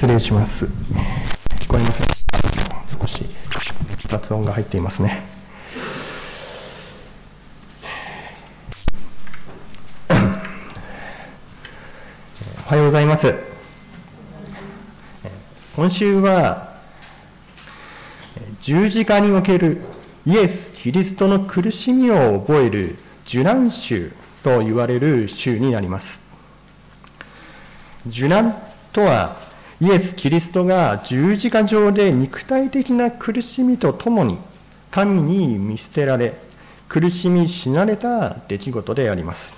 失礼します。聞こえます？少し雑音が入っていますね。おはようございます。今週は十字架におけるイエス・キリストの苦しみを覚える受難週と言われる週になります。受難とはイエス・キリストが十字架上で肉体的な苦しみとともに神に見捨てられ苦しみ死なれた出来事であります。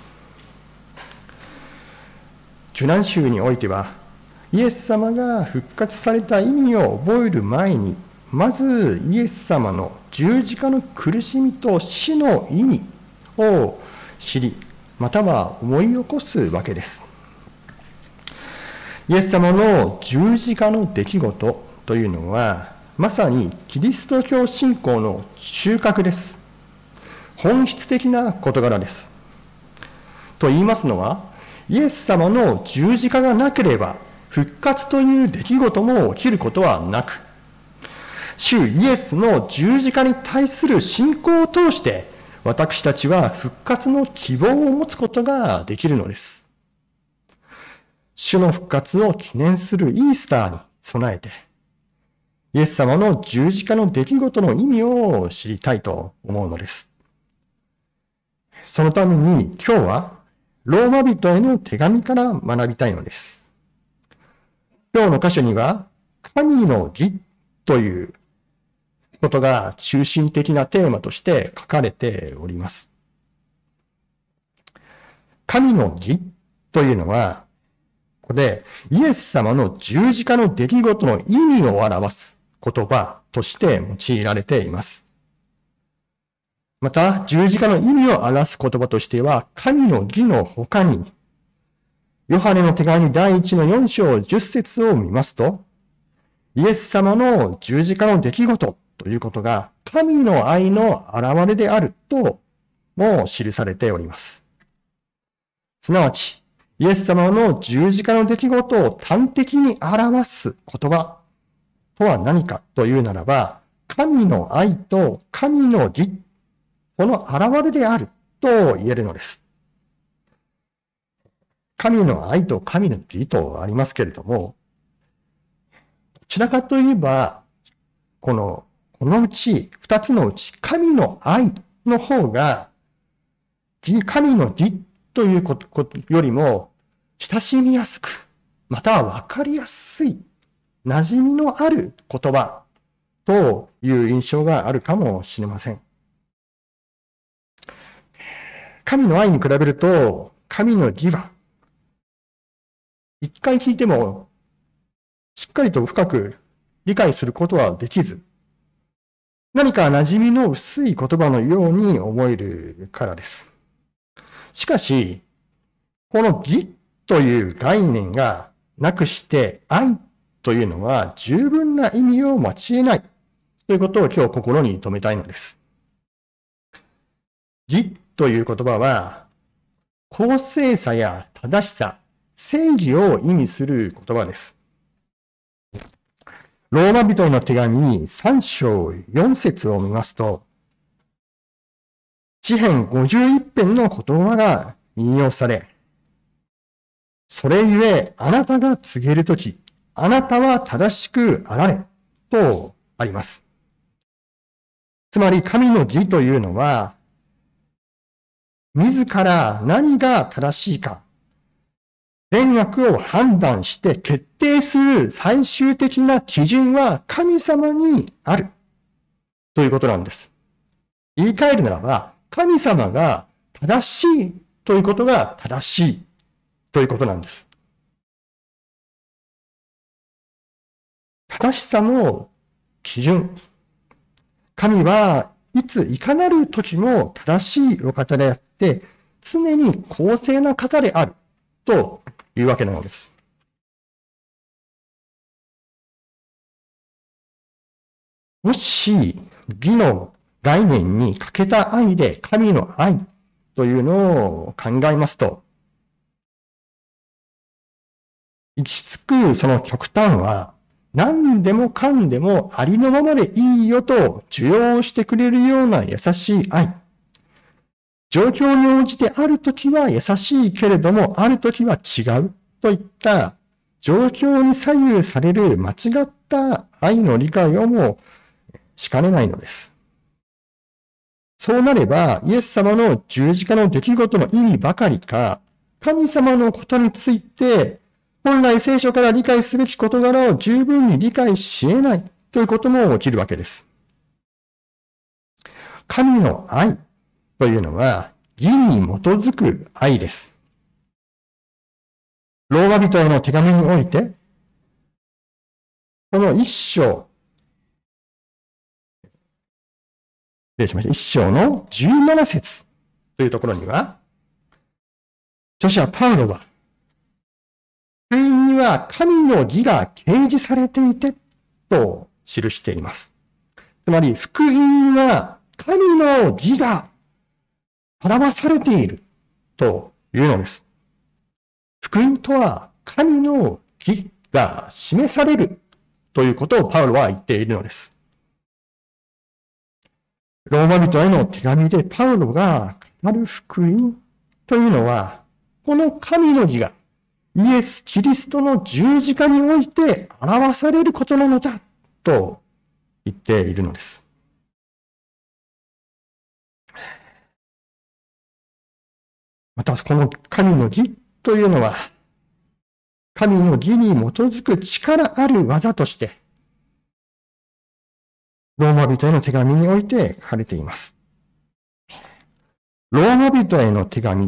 受難週においてはイエス様が復活された意味を覚える前にまずイエス様の十字架の苦しみと死の意味を知りまたは思い起こすわけです。イエス様の十字架の出来事というのは、まさにキリスト教信仰の収穫です。本質的な事柄です。と言いますのは、イエス様の十字架がなければ、復活という出来事も起きることはなく、主イエスの十字架に対する信仰を通して、私たちは復活の希望を持つことができるのです。主の復活を記念するイースターに備えて、イエス様の十字架の出来事の意味を知りたいと思うのです。そのために今日はローマ人への手紙から学びたいのです。今日の箇所には神の義ということが中心的なテーマとして書かれております。神の義というのはここで、イエス様の十字架の出来事の意味を表す言葉として用いられています。また、十字架の意味を表す言葉としては、神の義の他に、ヨハネの手紙第1の4章10節を見ますと、イエス様の十字架の出来事ということが、神の愛の現れであるとも記されております。すなわち、イエス様の十字架の出来事を端的に表す言葉とは何かというならば、神の愛と神の義、その現れであると言えるのです。神の愛と神の義とありますけれども、どちらかといえば、この、このうち、二つのうち、神の愛の方が、神の義ということよりも、親しみやすく、またはわかりやすい、馴染みのある言葉という印象があるかもしれません。神の愛に比べると、神の義は、一回聞いても、しっかりと深く理解することはできず、何か馴染みの薄い言葉のように思えるからです。しかし、この義という概念がなくして愛というのは十分な意味を持ち得ないということを今日心に留めたいのです。義という言葉は公正さや正しさ、正義を意味する言葉です。ローマ人の手紙3章4節を見ますと、詩編51編の言葉が引用され、それゆえ、あなたが告げるとき、あなたは正しくあられ、とあります。つまり神の義というのは、自ら何が正しいか、善悪を判断して決定する最終的な基準は神様にある。ということなんです。言い換えるならば、神様が正しいということが正しいということなんです。正しさの基準。神はいついかなる時も正しいお方であって、常に公正な方であるというわけなのです。もし、義の概念に欠けた愛で神の愛というのを考えますと、行き着くその極端は、何でもかんでもありのままでいいよと受容してくれるような優しい愛。状況に応じてあるときは優しいけれども、あるときは違うといった状況に左右される間違った愛の理解をもしかねないのです。そうなれば、イエス様の十字架の出来事の意味ばかりか、神様のことについて、本来聖書から理解すべき事柄を十分に理解し得ないということも起きるわけです。神の愛というのは、義に基づく愛です。ローマ人への手紙において、この一章、失礼しました。一章の17節というところには、著者パウロは、福音には神の義が掲示されていて、と記しています。つまり、福音には神の義が表されているというのです。福音とは神の義が示されるということをパウロは言っているのです。ローマ人への手紙でパウロが語る福音というのは、この神の義がイエス・キリストの十字架において表されることなのだと言っているのです。また、この神の義というのは、神の義に基づく力ある技として、ローマ人への手紙において書かれています。ローマ人への手紙、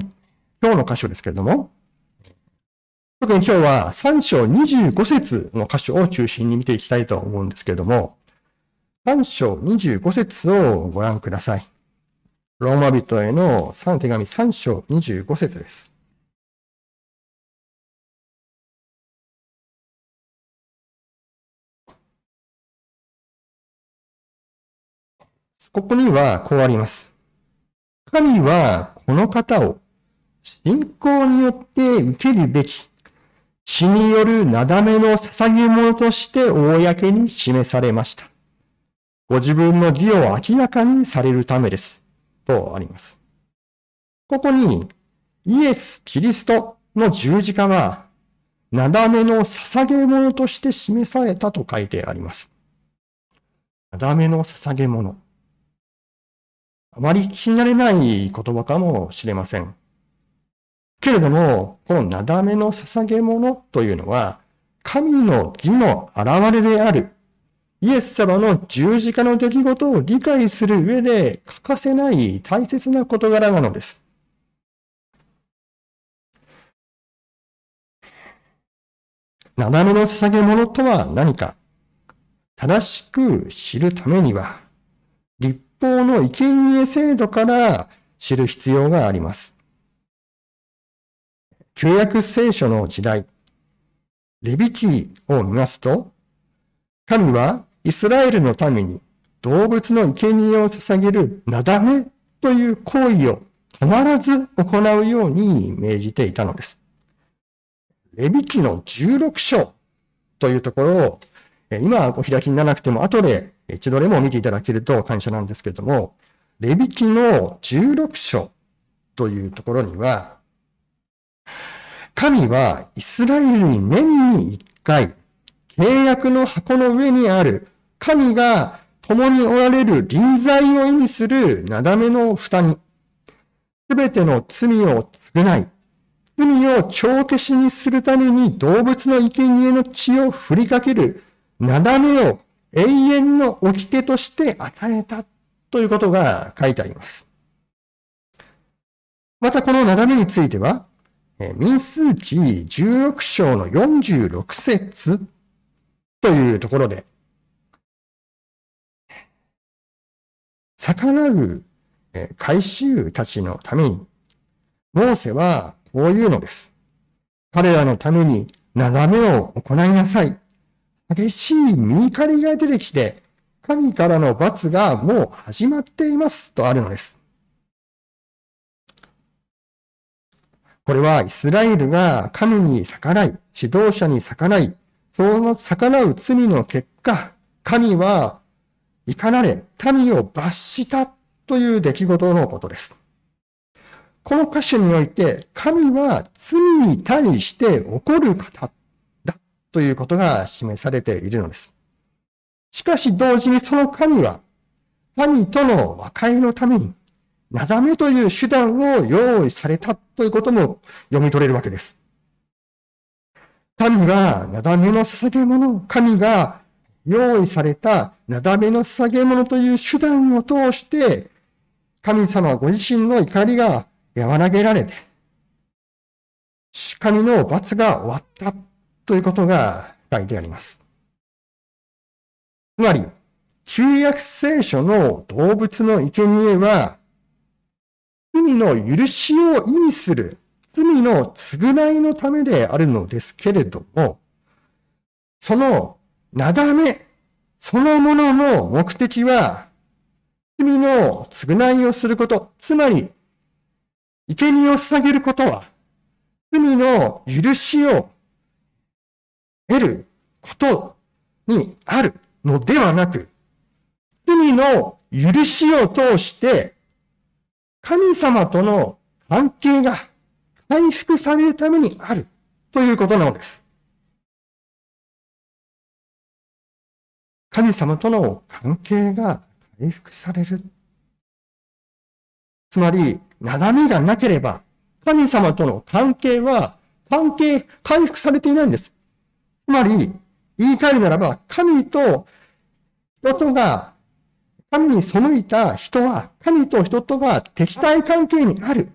今日の箇所ですけれども、特に今日は3章25節の箇所を中心に見ていきたいと思うんですけれども、3章25節をご覧ください。ローマ人への3手紙3章25節です。ここにはこうあります。神はこの方を信仰によって受けるべき血によるなだめの捧げ物として公に示されました。ご自分の義を明らかにされるためです。とあります。ここにイエス・キリストの十字架は、なだめの捧げ物として示されたと書いてあります。なだめの捧げ物。あまり聞き慣れない言葉かもしれません。けれども、このなだめの捧げ物というのは、神の義の現れである、イエス様の十字架の出来事を理解する上で欠かせない大切な事柄なのです。なだめの捧げ物とは何か正しく知るためには、立法の生贄制度から知る必要があります。旧約聖書の時代、レビキを見ますと、神はイスラエルのために動物の生贄を捧げるなだめという行為を必ず行うように命じていたのです。レビキの16章というところを、今お開きにならなくても後で一度でも見ていただけると感謝なんですけれども、レビキの16章というところには、神はイスラエルに年に一回、契約の箱の上にある神が共におられる臨在を意味するなだめの蓋に、すべての罪を償い、罪を帳消しにするために動物の生贄の血を振りかけるなだめを永遠の掟として与えたということが書いてあります。またこのなだめについては、え民数記16章の46節というところで、逆らう回収たちのために、モーセはこういうのです。彼らのために眺めを行いなさい。激しい見怒りが出てきて、神からの罰がもう始まっていますとあるのです。これはイスラエルが神に逆らい、指導者に逆らい、その逆らう罪の結果、神は怒られ、民を罰したという出来事のことです。この箇所において、神は罪に対して怒る方だということが示されているのです。しかし同時にその神は、民との和解のために、なだめという手段を用意されたということも読み取れるわけです。神がなだめの捧げ物、神が用意されたなだめの捧げ物という手段を通して、神様ご自身の怒りが和らげられて、神の罰が終わったということが書いてあります。つまり、旧約聖書の動物の生贄は、罪の許しを意味する罪の償いのためであるのですけれども、そのなだめそのものの目的は、罪の償いをすること、つまり、生贄を捧げることは、罪の許しを得ることにあるのではなく、罪の許しを通して、神様との関係が回復されるためにあるということなのです。神様との関係が回復される。つまり、なだめがなければ、神様との関係は、関係回復されていないんです。つまり、言い換えるならば、神と人とが、神に背いた人は、神と人とが敵対関係にある。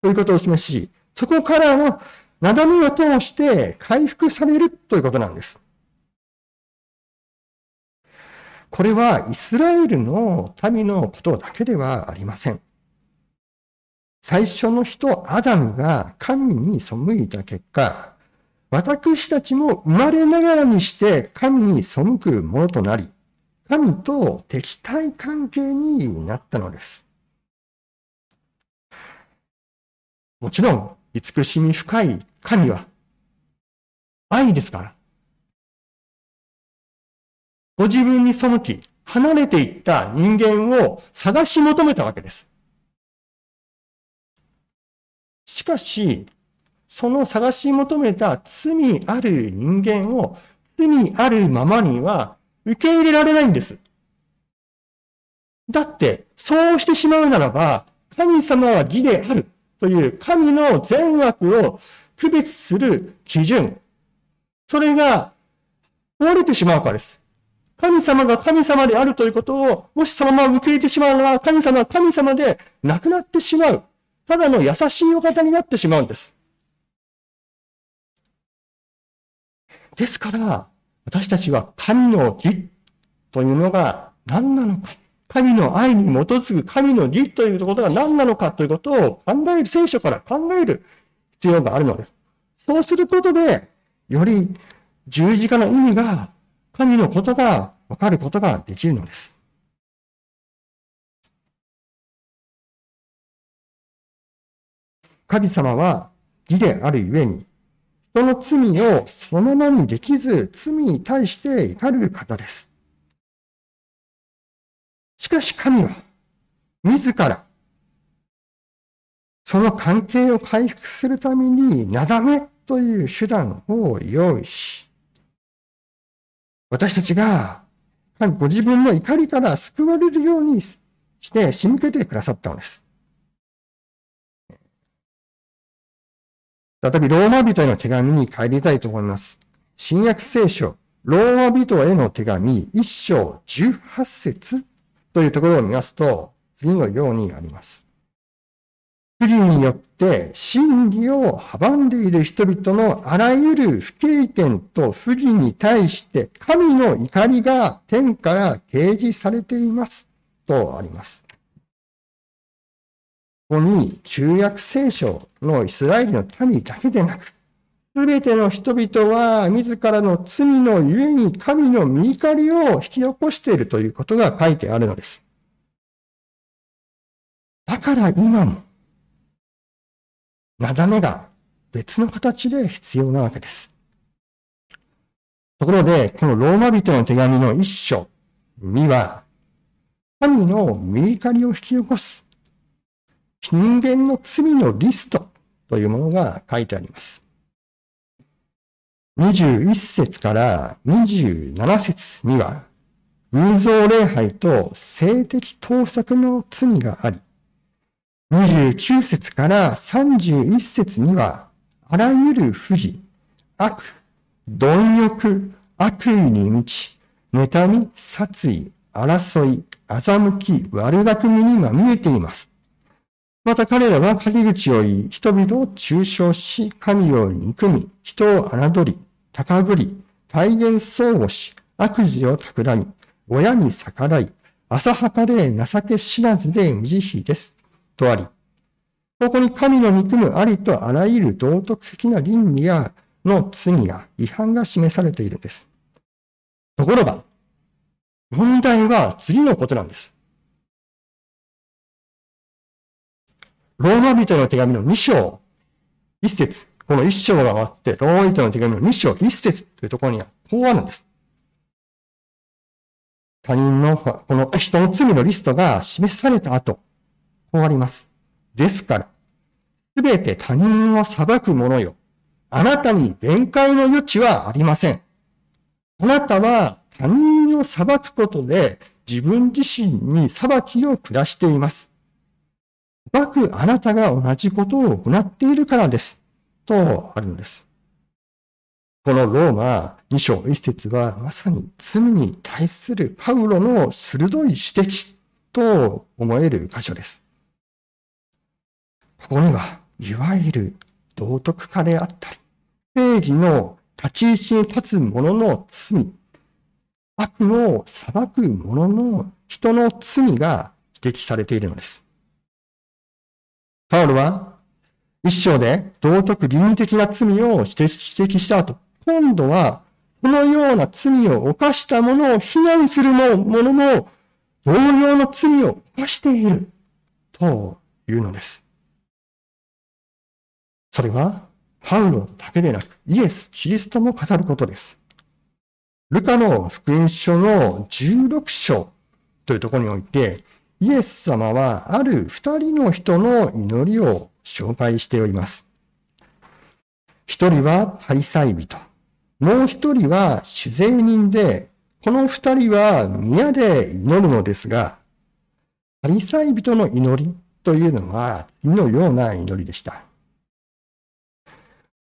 ということを示し、そこからのなだめを通して回復されるということなんです。これはイスラエルの民のことだけではありません。最初の人、アダムが神に背いた結果、私たちも生まれながらにして神に背くものとなり、神と敵対関係になったのです。もちろん、慈しみ深い神は、愛ですから。ご自分に背き、離れていった人間を探し求めたわけです。しかし、その探し求めた罪ある人間を罪あるままには受け入れられないんです。だって、そうしてしまうならば、神様は義である。という神の善悪を区別する基準、それが壊れてしまうからです。神様が神様であるということを、もしそのまま受け入れてしまうのは、神様は神様でなくなってしまう。ただの優しいお方になってしまうんです。ですから、私たちは神の義というのが何なのか。神の愛に基づく神の義ということが何なのかということを考える、聖書から考える必要があるのです。そうすることで、より十字架の意味が、神のことがわかることができるのです。神様は義であるゆえに、人の罪をそのままにできず、罪に対して怒る方です。しかし神は、自ら、その関係を回復するために、なだめという手段を用意し、私たちが、ご自分の怒りから救われるようにして仕向けてくださったのです。再びローマ人への手紙に帰りたいと思います。新約聖書、ローマ人への手紙、一章十八節というところを見ますと、次のようにあります。不義によって真理を阻んでいる人々のあらゆる不経験と不義に対して神の怒りが天から掲示されていますとあります。ここに旧約聖書のイスラエルの民だけでなく、すべての人々は自らの罪のゆえに神の見怒りを引き起こしているということが書いてあるのです。だから今も、なだめが別の形で必要なわけです。ところで、このローマ人の手紙の一章には、神の見怒りを引き起こす人間の罪のリストというものが書いてあります。21節から27節には、偶像礼拝と性的盗作の罪があり、29節から31節には、あらゆる不義、悪、貪欲、悪意に満ち、妬み、殺意、争い、欺き、悪巧みにまみえています。また彼らは陰口を言い、人々を中傷し、神を憎み、人を侮り、高ぶり、体現相互し、悪事を企み、親に逆らい、浅はかで情け知らずで無慈悲です。とあり、ここに神の憎むありとあらゆる道徳的な倫理やの罪や違反が示されているんです。ところが、問題は次のことなんです。ローマ人の手紙の2章、1節。この1章が終わって、ローマ人の手紙の2章、1節というところにはこうあるんです。他人の、この人の罪のリストが示された後、こうあります。ですから、すべて他人を裁く者よ。あなたに弁解の余地はありません。あなたは他人を裁くことで自分自身に裁きを下しています。裁くあなたが同じことを行っているからです。とあるのです。このローマ2章1節はまさに罪に対するパウロの鋭い指摘と思える箇所です。ここには、いわゆる道徳化であったり、正義の立ち位置に立つ者の罪、悪を裁く者の人の罪が指摘されているのです。パウロは一章で道徳倫理的な罪を指摘した後、今度はこのような罪を犯した者を非難する者も同様の罪を犯しているというのです。それはパウロだけでなく、イエス、キリストも語ることです。ルカの福音書の16章というところにおいて、イエス様はある二人の人の祈りを紹介しております。一人はパリサイ人。もう一人は主税人で、この二人は宮で祈るのですが、パリサイ人の祈りというのは次のような祈りでした。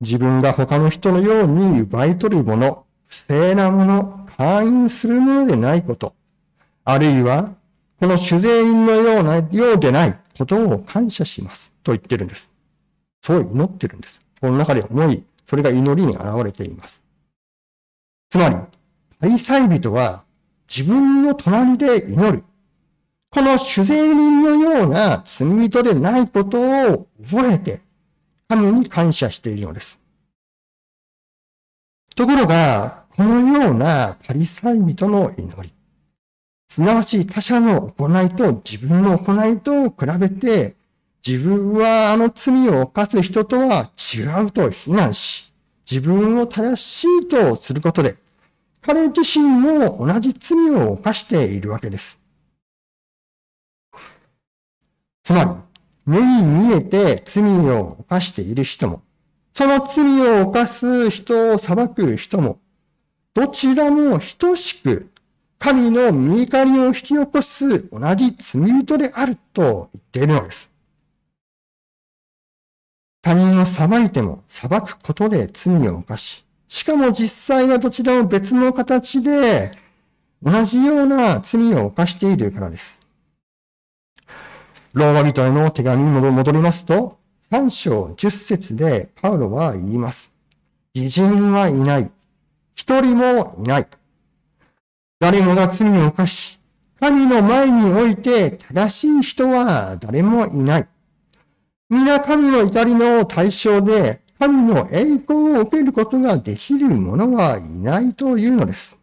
自分が他の人のように奪い取るもの、不正なもの、会員するものでないこと、あるいは、この主税員のような、ようでないことを感謝します。と言ってるんです。そう祈ってるんです。この中で思い、それが祈りに現れています。つまり、パリサイ人は自分の隣で祈る。この主税人のような罪人でないことを覚えて、神に感謝しているのです。ところが、このようなパリサイ人の祈り、すなわち他者の行いと自分の行いと比べて、自分はあの罪を犯す人とは違うと非難し、自分を正しいとすることで、彼自身も同じ罪を犯しているわけです。つまり、目に見えて罪を犯している人も、その罪を犯す人を裁く人も、どちらも等しく神の見怒りを引き起こす同じ罪人であると言っているのです。他人を裁いても裁くことで罪を犯し、しかも実際はどちらも別の形で同じような罪を犯しているからです。ローマ人への手紙に戻りますと、3章10節でパウロは言います。義人はいない。一人もいない。誰もが罪を犯し、神の前において正しい人は誰もいない。皆神の怒りの対象で、神の栄光を受けることができる者はいないというのです。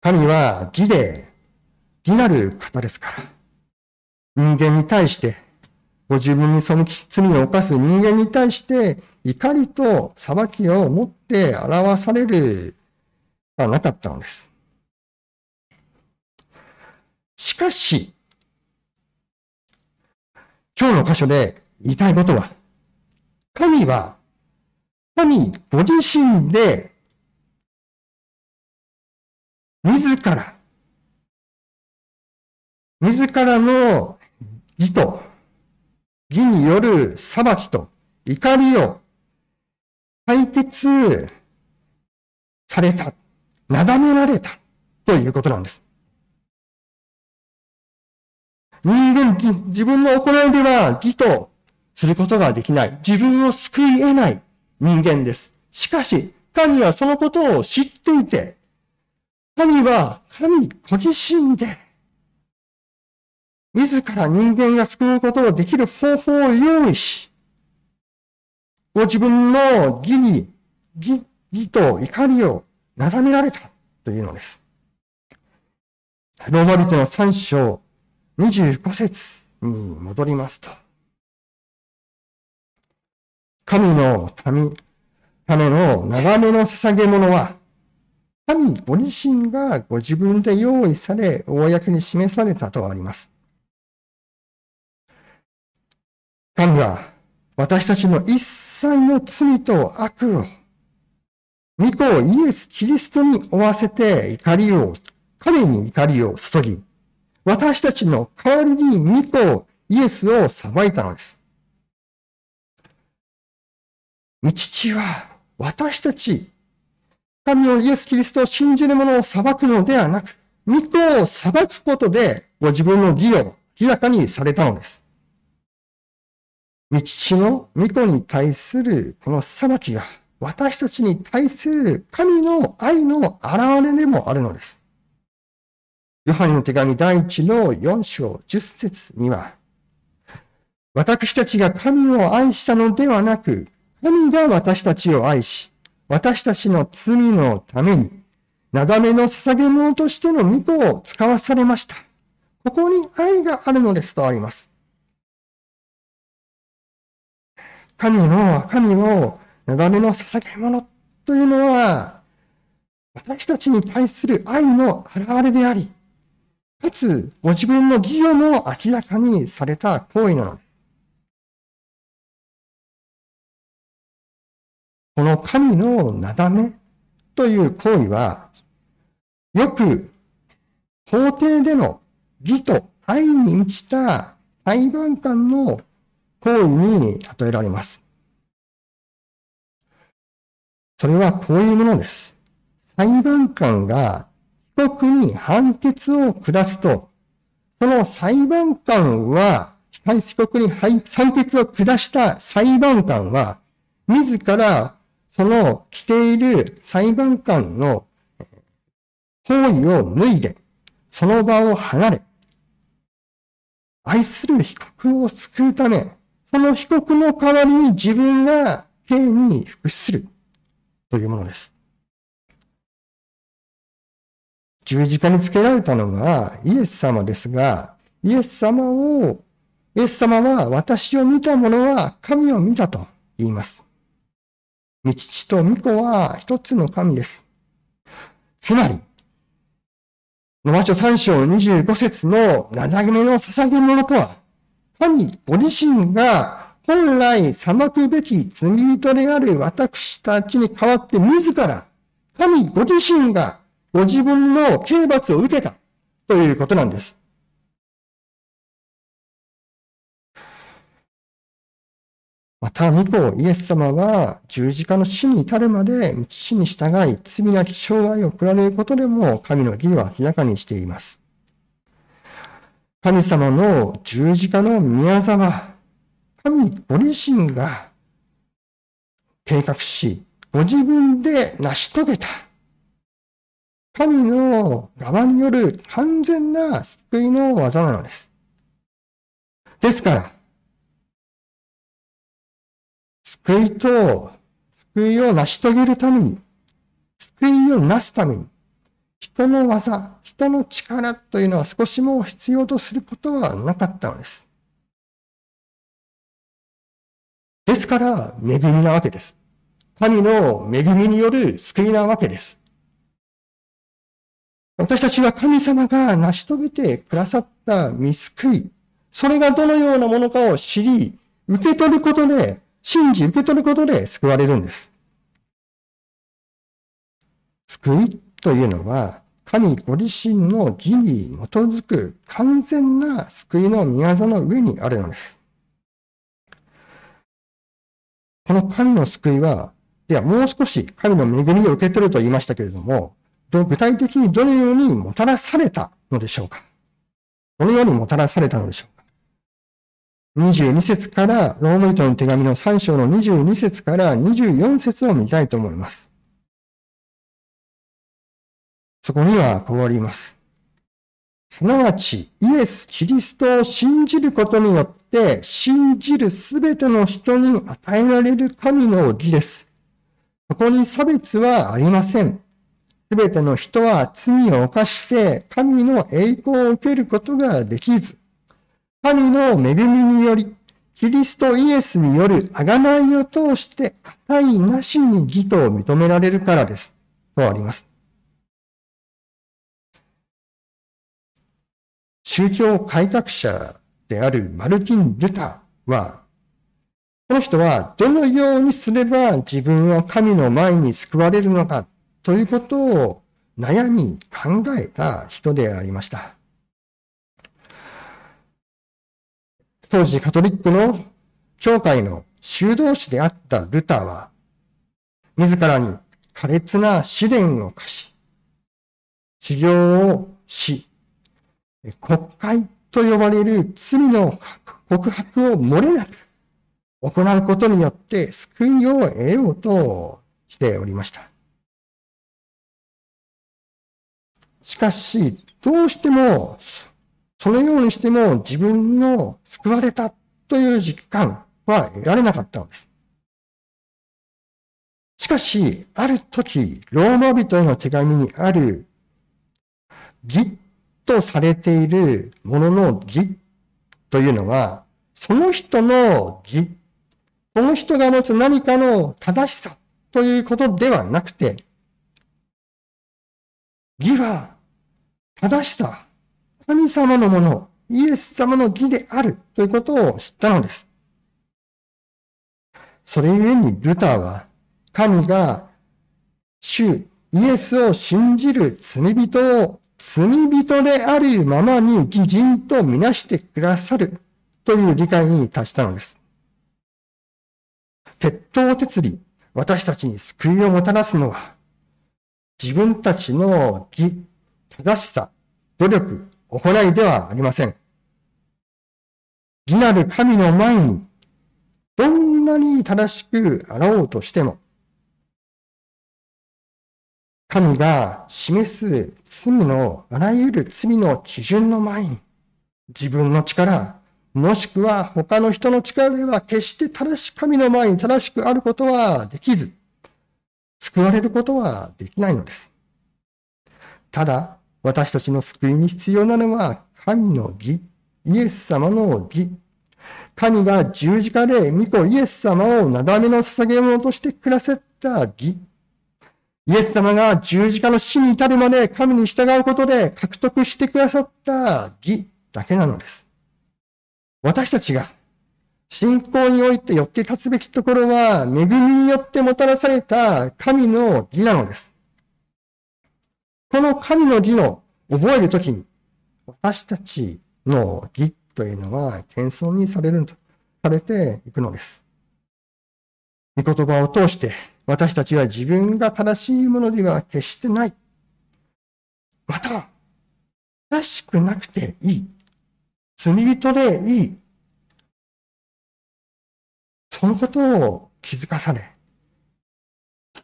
神は義で、義なる方ですから。人間に対して、ご自分に背き罪を犯す人間に対して怒りと裁きを持って表されるはなかったのです。しかし、今日の箇所で言いたいことは、神は、神ご自身で、自ら、自らの義と、義による裁きと怒りを解決された、なだめられたということなんです。人間、自分の行いでは義とすることができない。自分を救い得ない人間です。しかし、神はそのことを知っていて、神は神ご自身で、自ら人間が救うことをできる方法を用意し、ご自分の義に、義、義と怒りをなだめられたというのです。ローマ人の3章25節に戻りますと、神の民、ための長めの捧げ物は、神ご自身がご自分で用意され、公に示されたとあります。神は私たちの一切の罪と悪を、御子イエス・キリストに負わせて怒りを、彼に怒りを注ぎ、私たちの代わりに御子イエスを裁いたのです。父は私たち、神をイエス・キリストを信じる者を裁くのではなく、御子を裁くことでご自分の義を明らかにされたのです。父の御子に対するこの裁きが私たちに対する神の愛の現れでもあるのです。ヨハネの手紙第1の4章10節には、私たちが神を愛したのではなく、神が私たちを愛し、私たちの罪のために、なだめの捧げ物としての御子を使わされました。ここに愛があるのですとあります。神の、神をなだめの捧げ物というのは、私たちに対する愛の表れであり、かつ、ご自分の義をも明らかにされた行為なのです。この神のなだめという行為は、よく法廷での義と愛に満ちた裁判官の行為に例えられます。それはこういうものです。裁判官が被告に判決を下すと、その裁判官は、被告に判決を下した裁判官は、自らその着ている裁判官の行為を脱いで、その場を離れ、愛する被告を救うため、その被告の代わりに自分が刑に服するというものです。十字架につけられたのがイエス様ですが、イエス様を、イエス様は私を見た者は神を見たと言います。御父と御子は一つの神です。つまり、野間書三章25節の七めの捧げ物とは、神ご自身が本来裁くべき罪人である私たちに代わって自ら、神ご自身がご自分の刑罰を受けたということなんです。また、御子イエス様は十字架の死に至るまで父に従い罪なき生涯を送られることでも神の義は明らかにしています。神様の十字架の宮沢、神ご自身が計画し、ご自分で成し遂げた神の側による完全な救いの技なのです。ですから、救いと救いを成し遂げるために、救いをなすために、人の技、人の力というのは少しも必要とすることはなかったのです。ですから、恵みなわけです。神の恵みによる救いなわけです。私たちは神様が成し遂げてくださった見救い、それがどのようなものかを知り、受け取ることで、信じ受け取ることで救われるんです。救いというのは、神ご自身の義に基づく完全な救いの宮業の上にあるのです。この神の救いは、ではもう少し神の恵みを受け取ると言いましたけれども、具体的にどのようにもたらされたのでしょうかどのようにもたらされたのでしょうか22節から、ローマ人の手紙の3章の22節から24節を見たいと思います。そこにはこうあります。すなわち、イエス・キリストを信じることによって、信じるすべての人に与えられる神の義です。そこに差別はありません。すべての人は罪を犯して神の栄光を受けることができず、神の恵みにより、キリストイエスによる贖いを通して値なしに義と認められるからです。とあります。宗教改革者であるマルティン・ルターは、この人はどのようにすれば自分は神の前に救われるのかということを悩み考えた人でありました。当時カトリックの教会の修道士であったルターは、自らに苛烈な試練を課し、修行をし、国会と呼ばれる罪の告白を漏れなく行うことによって救いを得ようとしておりました。しかし、どうしても、そのようにしても自分の救われたという実感は得られなかったのです。しかし、ある時、ローマ人への手紙にある義とされているものの義というのは、その人の義、この人が持つ何かの正しさということではなくて、義は正しさ、神様のもの、イエス様の義であるということを知ったのです。それゆえにルターは、神が主イエスを信じる罪人を罪人であるままに義人とみなしてくださる。という理解に達したのです。鉄頭鉄理、私たちに救いをもたらすのは、自分たちの義、正しさ、努力、行いではありません。義なる神の前に、どんなに正しくあらおうとしても、神が示す罪の、あらゆる罪の基準の前に、自分の力、もしくは他の人の力では決して正しく神の前に正しくあることはできず、救われることはできないのです。ただ、私たちの救いに必要なのは神の義、イエス様の義。神が十字架で御子イエス様をなだめの捧げ物としてくださった義イエス様が十字架の死に至るまで神に従うことで獲得してくださった義だけなのです。私たちが信仰において寄って立つべきところは、恵みによってもたらされた神の義なのです。この神の義を覚えるときに、私たちの義というのは謙遜にされると、されていくのです。御言葉を通して私たちは自分が正しいものでは決してない。また、正しくなくていい。罪人でいい。そのことを気づかされ、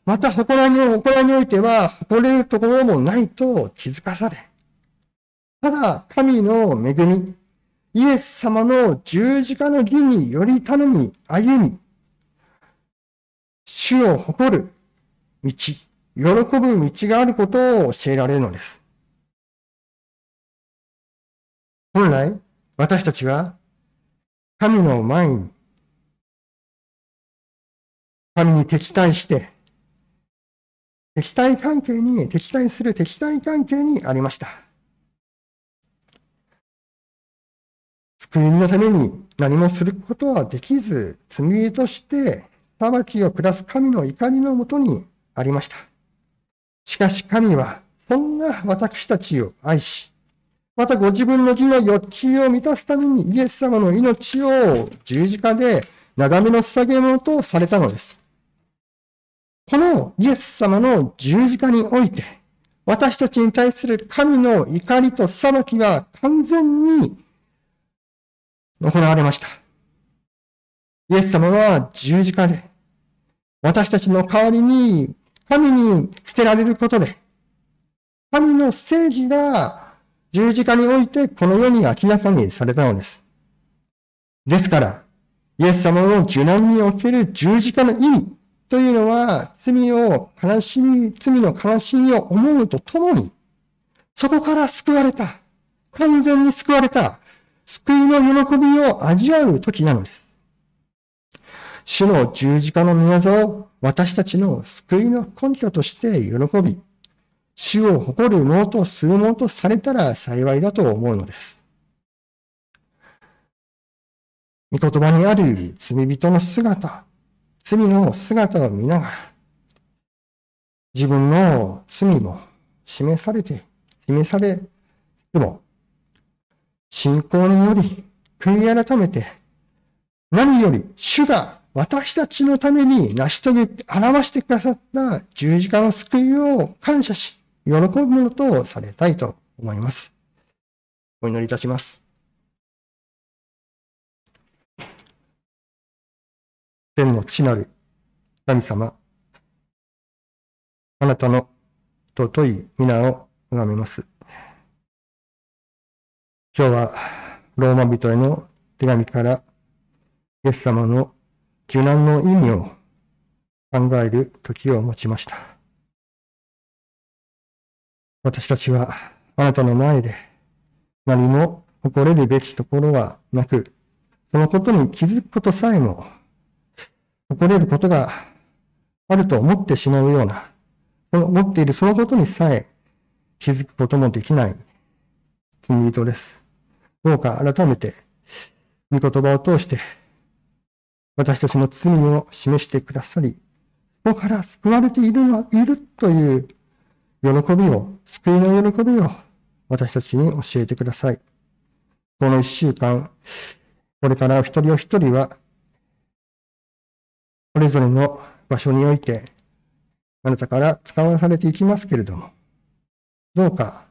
また、誇らに、誇らにおいては、誇れるところもないと気づかされ、ただ、神の恵み、イエス様の十字架の義により頼み、歩み、主を誇る道、喜ぶ道があることを教えられるのです。本来、私たちは神の前に、神に敵対して、敵対関係に、敵対する敵対関係にありました。救いのために何もすることはできず、罪として裁きを下す神の怒りのもとにありました。しかし神は、そんな私たちを愛し、またご自分の義の欲求を満たすためにイエス様の命を十字架で長めの捧げ物とされたのです。このイエス様の十字架において、私たちに対する神の怒りと裁きが完全に行われました。イエス様は十字架で、私たちの代わりに神に捨てられることで、神の正義が十字架においてこの世に明らかにされたのです。ですから、イエス様の受難における十字架の意味というのは、罪を悲しみ、罪の悲しみを思うとともに、そこから救われた、完全に救われた、救いの喜びを味わう時なのです。主の十字架の宮座を私たちの救いの根拠として喜び、主を誇るものとするものとされたら幸いだと思うのです。御言葉にある罪人の姿、罪の姿を見ながら、自分の罪も示されて、示されつつも、信仰により悔い改めて、何より主が私たちのために成し遂げ、表してくださった十字架の救いを感謝し、喜ぶものとされたいと思います。お祈りいたします。天の地なる神様、あなたの尊い皆を拝めます。今日はローマ人への手紙からイエス様の受難の意味を考える時を持ちました。私たちはあなたの前で何も誇れるべきところはなく、そのことに気づくことさえも、誇れることがあると思ってしまうような、思っているそのことにさえ気づくこともできない罪人です。どうか改めて、御言葉を通して、私たちの罪を示してくださり、そこから救われているのいるという喜びを、救いの喜びを私たちに教えてください。この一週間、これからお一人お一人は、それぞれの場所において、あなたから使わされていきますけれども、どうか、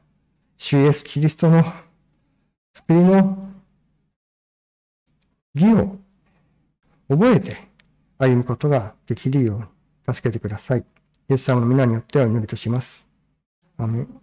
主イエス・キリストの救いの義を覚えて歩むことができるように助けてください。イエス様の皆によってお祈りとします。アメン.